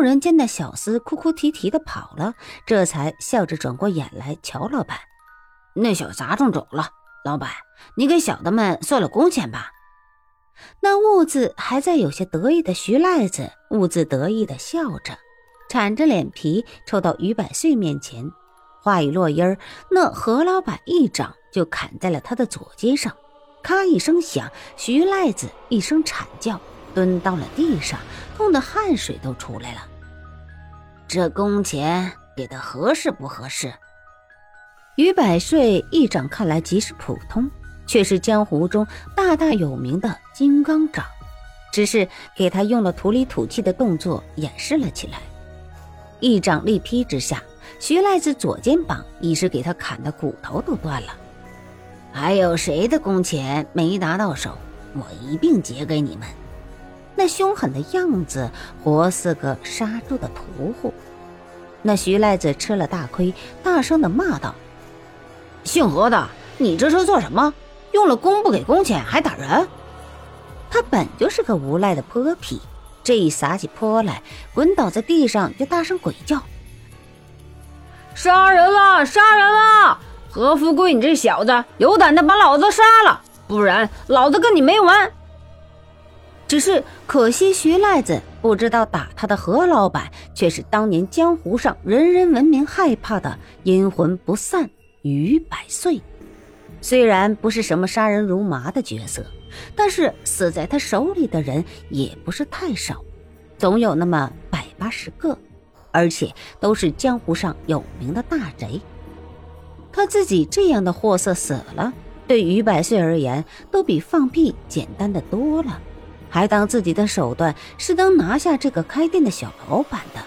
人见那小厮哭哭啼啼的跑了，这才笑着转过眼来瞧老板。那小杂种走了，老板，你给小的们算了工钱吧。那兀自还在有些得意的徐赖子兀自得意的笑着，铲着脸皮凑到于百岁面前。话一落音儿，那何老板一掌就砍在了他的左肩上，咔一声响，徐赖子一声惨叫，蹲到了地上，痛得汗水都出来了。这工钱给的合适不合适？于百岁一掌看来极是普通，却是江湖中大大有名的金刚掌，只是给他用了土里土气的动作掩饰了起来。一掌力劈之下。徐赖子左肩膀已是给他砍的骨头都断了，还有谁的工钱没拿到手，我一并结给你们。那凶狠的样子，活似个杀猪的屠户。那徐赖子吃了大亏，大声的骂道：“姓何的，你这是做什么？用了工不给工钱，还打人！”他本就是个无赖的泼皮，这一撒起泼来，滚倒在地上就大声鬼叫。杀人了！杀人了！何富贵，你这小子有胆的把老子杀了，不然老子跟你没完！只是可惜，徐赖子不知道打他的何老板却是当年江湖上人人闻名害怕的阴魂不散于百岁。虽然不是什么杀人如麻的角色，但是死在他手里的人也不是太少，总有那么百八十个。而且都是江湖上有名的大贼，他自己这样的货色死了，对于百岁而言都比放屁简单的多了，还当自己的手段是能拿下这个开店的小老板的，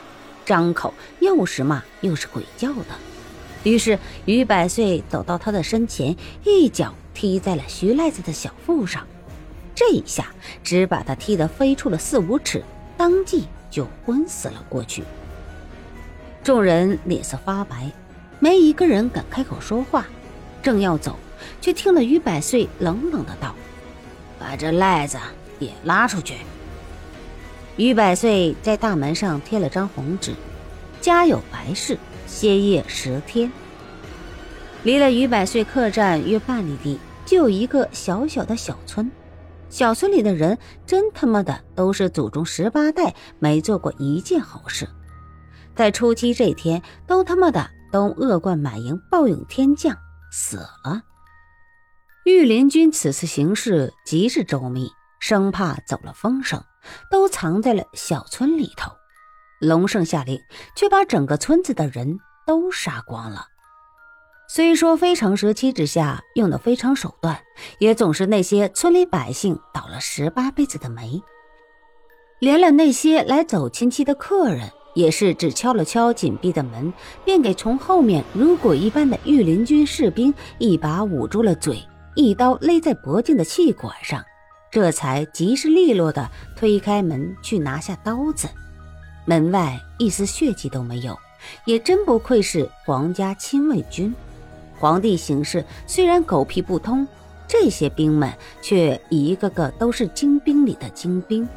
张口又是骂又是鬼叫的。于是于百岁走到他的身前，一脚踢在了徐赖子的小腹上，这一下只把他踢得飞出了四五尺，当即就昏死了过去。众人脸色发白，没一个人敢开口说话。正要走，却听了于百岁冷冷的道：“把这赖子也拉出去。”于百岁在大门上贴了张红纸：“家有白事，歇业十天。”离了于百岁客栈约半里地，就有一个小小的小村。小村里的人真他妈的都是祖宗十八代没做过一件好事。在初七这天，都他妈的都恶贯满盈，暴殄天降死了。御林军此次行事极是周密，生怕走了风声，都藏在了小村里头。龙胜下令，却把整个村子的人都杀光了。虽说非常时期之下用的非常手段，也总是那些村里百姓倒了十八辈子的霉，连了那些来走亲戚的客人。也是只敲了敲紧闭的门，便给从后面如鬼一般的御林军士兵一把捂住了嘴，一刀勒在脖颈的气管上，这才及时利落的推开门去拿下刀子。门外一丝血迹都没有，也真不愧是皇家亲卫军。皇帝行事虽然狗屁不通，这些兵们却一个个都是精兵里的精兵。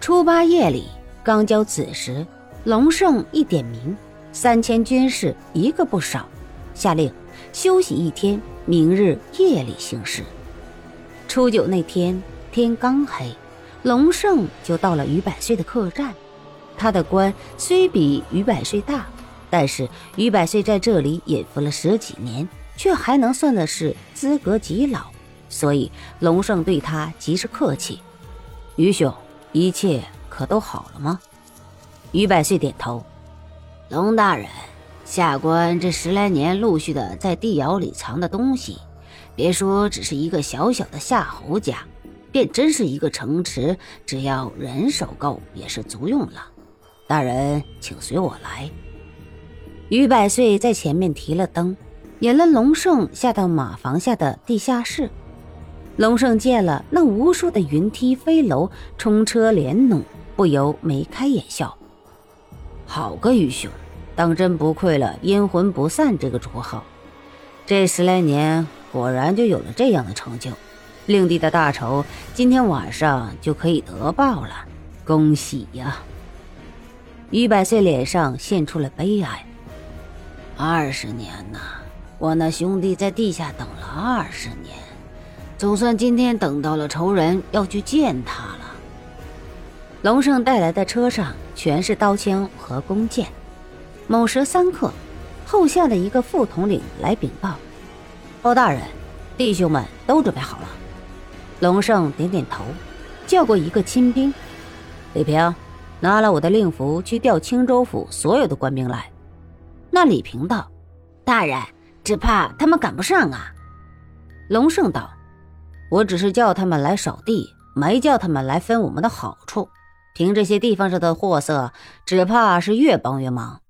初八夜里。刚交子时，龙胜一点名，三千军士一个不少，下令休息一天，明日夜里行事。初九那天天刚黑，龙胜就到了于百岁的客栈。他的官虽比于百岁大，但是于百岁在这里隐伏了十几年，却还能算的是资格极老，所以龙胜对他极是客气。于兄，一切。可都好了吗？于百岁点头。龙大人，下官这十来年陆续的在地窑里藏的东西，别说只是一个小小的夏侯家，便真是一个城池，只要人手够也是足用了。大人，请随我来。于百岁在前面提了灯，引了龙胜下到马房下的地下室。龙胜见了那无数的云梯飞楼、冲车连弩。不由眉开眼笑，好个于兄，当真不愧了“阴魂不散”这个绰号。这十来年果然就有了这样的成就，令弟的大仇今天晚上就可以得报了，恭喜呀！于百岁脸上现出了悲哀。二十年呐，我那兄弟在地下等了二十年，总算今天等到了仇人要去见他了。龙胜带来的车上全是刀枪和弓箭。某时三刻，后下的一个副统领来禀报：“包大人，弟兄们都准备好了。”龙胜点点头，叫过一个亲兵：“李平，拿了我的令符去调青州府所有的官兵来。”那李平道：“大人，只怕他们赶不上啊。”龙胜道：“我只是叫他们来扫地，没叫他们来分我们的好处。凭这些地方上的货色，只怕是越帮越忙。